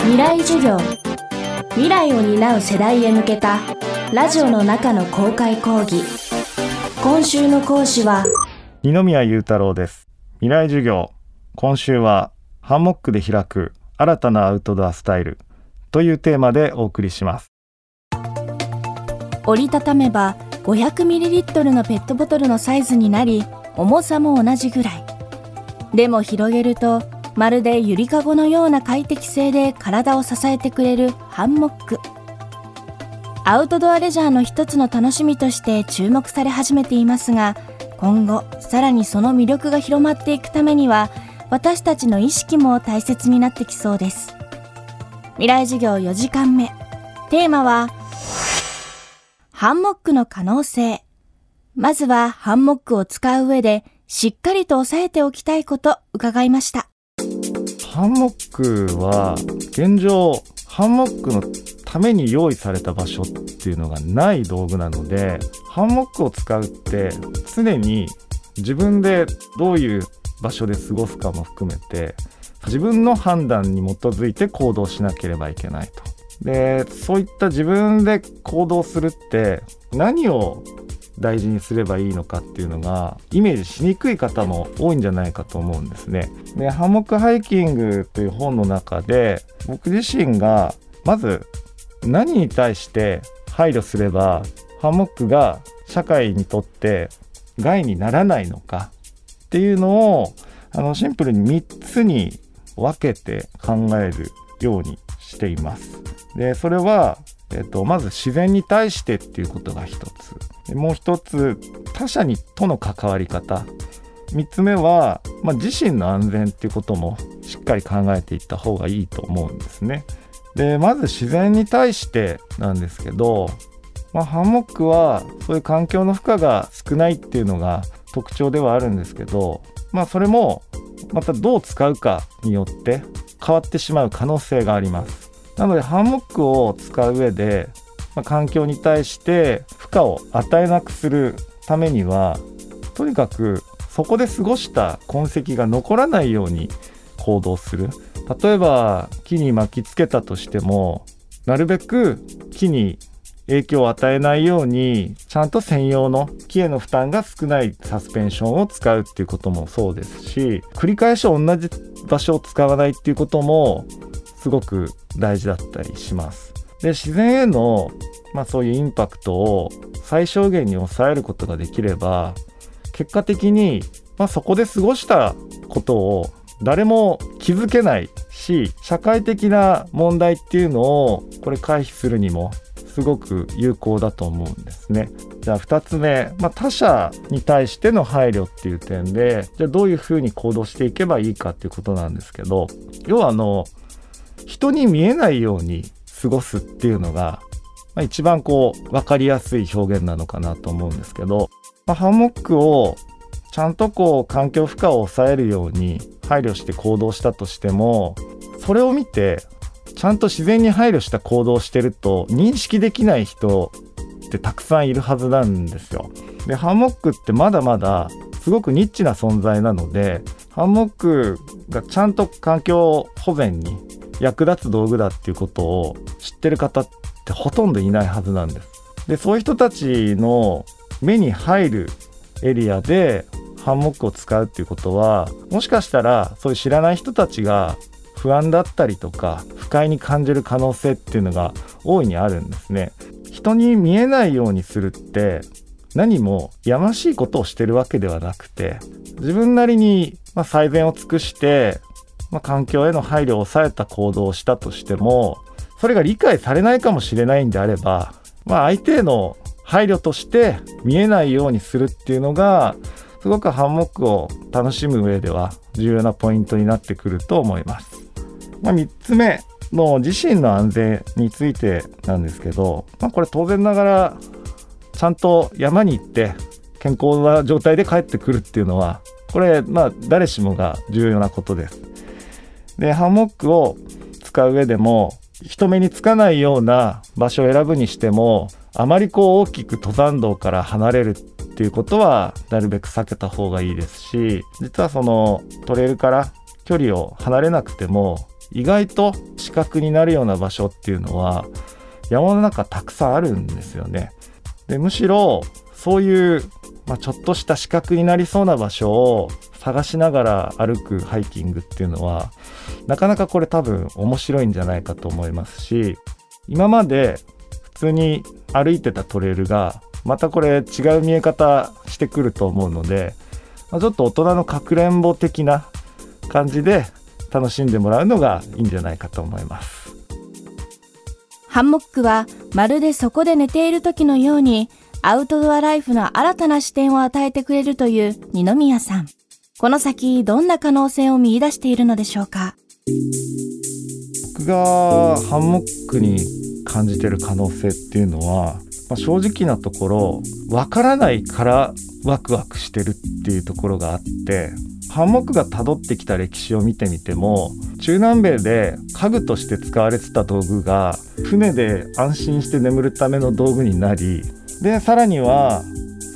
未来授業。未来を担う世代へ向けたラジオの中の公開講義。今週の講師は二宮裕太郎です。未来授業。今週はハンモックで開く新たなアウトドアスタイル。というテーマでお送りします。折りたためば 500ml のペットボトルのサイズになり重さも同じぐらい。でも広げるとまるでゆりかごのような快適性で体を支えてくれるハンモック。アウトドアレジャーの一つの楽しみとして注目され始めていますが今後さらにその魅力が広まっていくためには私たちの意識も大切になってきそうです。未来授業4時間目。テーマはハンモックの可能性。まずはハンモックを使う上でしっかりと押さえておきたいこと伺いました。ハンモックは現状ハンモックのために用意された場所っていうのがない道具なのでハンモックを使うって常に自分でどういう場所で過ごすかも含めて自分の判断に基づいて行動しなければいけないと。でそういった自分で行動するって何を大事にすればいいのかっていうのがイメージしにくい方も多いんじゃないかと思うんですね。でハンモックハイキングという本の中で僕自身がまず何に対して配慮すればハンモックが社会にとって害にならないのかっていうのをあのシンプルに3つに分けて考えるようにしています。でそれはえっと、まず自然に対してっていうことが一つもう一つ他者にとの関わり方3つ目は、まあ、自身の安全っていうこともしっかり考えていった方がいいと思うんですね。でまず自然に対してなんですけど、まあ、ハンモックはそういう環境の負荷が少ないっていうのが特徴ではあるんですけど、まあ、それもまたどう使うかによって変わってしまう可能性があります。なのでハンモックを使う上で、まあ、環境に対して負荷を与えなくするためにはとにかくそこで過ごした痕跡が残らないように行動する。例えば木に巻きつけたとしてもなるべく木に影響を与えないようにちゃんと専用の木への負担が少ないサスペンションを使うっていうこともそうですし繰り返し同じ場所を使わないっていうこともすごく大事だったりします。で自然への、まあ、そういうインパクトを最小限に抑えることができれば結果的に、まあ、そこで過ごしたことを誰も気づけないし社会的な問題っていうのをこれ回避するにもすごく有効だと思うんですね。じゃあ2つ目、まあ、他者に対しての配慮っていう点でじゃあどういうふうに行動していけばいいかっていうことなんですけど要はあの人に見えないように過ごすっていうのが、まあ、一番こう分かりやすい表現なのかなと思うんですけど、まあ、ハンモックをちゃんとこう環境負荷を抑えるように配慮して行動したとしてもそれを見てちゃんと自然に配慮した行動をしてると認識できない人ってたくさんいるはずなんですよ。でハンモックってまだまだすごくニッチな存在なのでハンモックがちゃんと環境保全に役立つ道具だっていうことを知ってる方ってほとんどいないはずなんです。でそういう人たちの目に入るエリアでハンモックを使うっていうことはもしかしたらそういう知らない人たちが不安だったりとか不快に感じる可能性っていうのが大いにあるんですね。人に見えないようにするって何もやましいことをしてるわけではなくて自分なりに最善を尽くしてまあ、環境への配慮を抑えた行動をしたとしてもそれが理解されないかもしれないんであれば、まあ、相手への配慮として見えないようにするっていうのがすごくハンモックを楽しむ上では重要なポイントになってくると思います。まあ、3つ目の自身の安全についてなんですけど、まあ、これ当然ながらちゃんと山に行って健康な状態で帰ってくるっていうのはこれまあ誰しもが重要なことです。でハンモックを使う上でも人目につかないような場所を選ぶにしてもあまりこう大きく登山道から離れるっていうことはなるべく避けた方がいいですし実はそのトレイルから距離を離れなくても意外と死角になるような場所っていうのは山の中たくさんあるんですよね。でむしろそういう、まあ、ちょっとした死角になりそうな場所を探しながら歩くハイキングっていうのはなかなかこれ多分面白いんじゃないかと思いますし今まで普通に歩いてたトレイルがまたこれ違う見え方してくると思うので、まあ、ちょっと大人のかくれんぼ的な感じで楽しんでもらうのがいいんじゃないかと思います。ハンモックはまるでそこで寝ている時のようにアウトドアライフの新たな視点を与えてくれるという二宮さん。この先どんな可能性を見出しているのでしょうか？僕がハンモックに感じてる可能性っていうのは、まあ、正直なところわからないからワクワクしてるっていうところがあってハンモックが辿ってきた歴史を見てみても中南米で家具として使われてた道具が船で安心して眠るための道具になりでさらには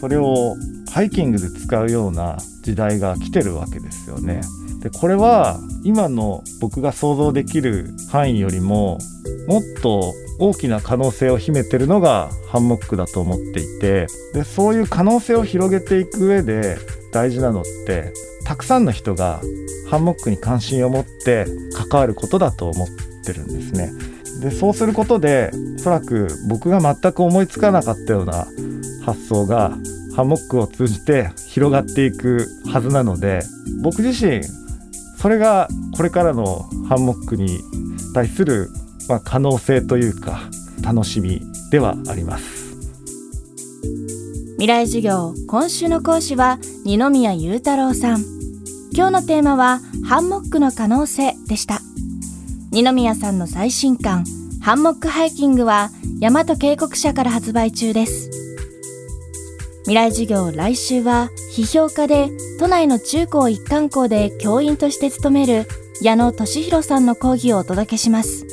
それをハイキングで使うような時代が来てるわけですよね。でこれは今の僕が想像できる範囲よりももっと大きな可能性を秘めてるのがハンモックだと思っていてでそういう可能性を広げていく上で大事なのってたくさんの人がハンモックに関心を持って関わることだと思ってるんですね。でそうすることでおそらく僕が全く思いつかなかったような発想がハンモックを通じて広がっていくはずなので僕自身それがこれからのハンモックに対する、まあ、可能性というか楽しみではあります。未来授業今週の講師は二宮裕太郎さん。今日のテーマはハンモックの可能性でした。二宮さんの最新刊ハンモックハイキングは大和渓谷社から発売中です。未来授業来週は批評家で都内の中高一貫校で教員として勤める矢野俊弘さんの講義をお届けします。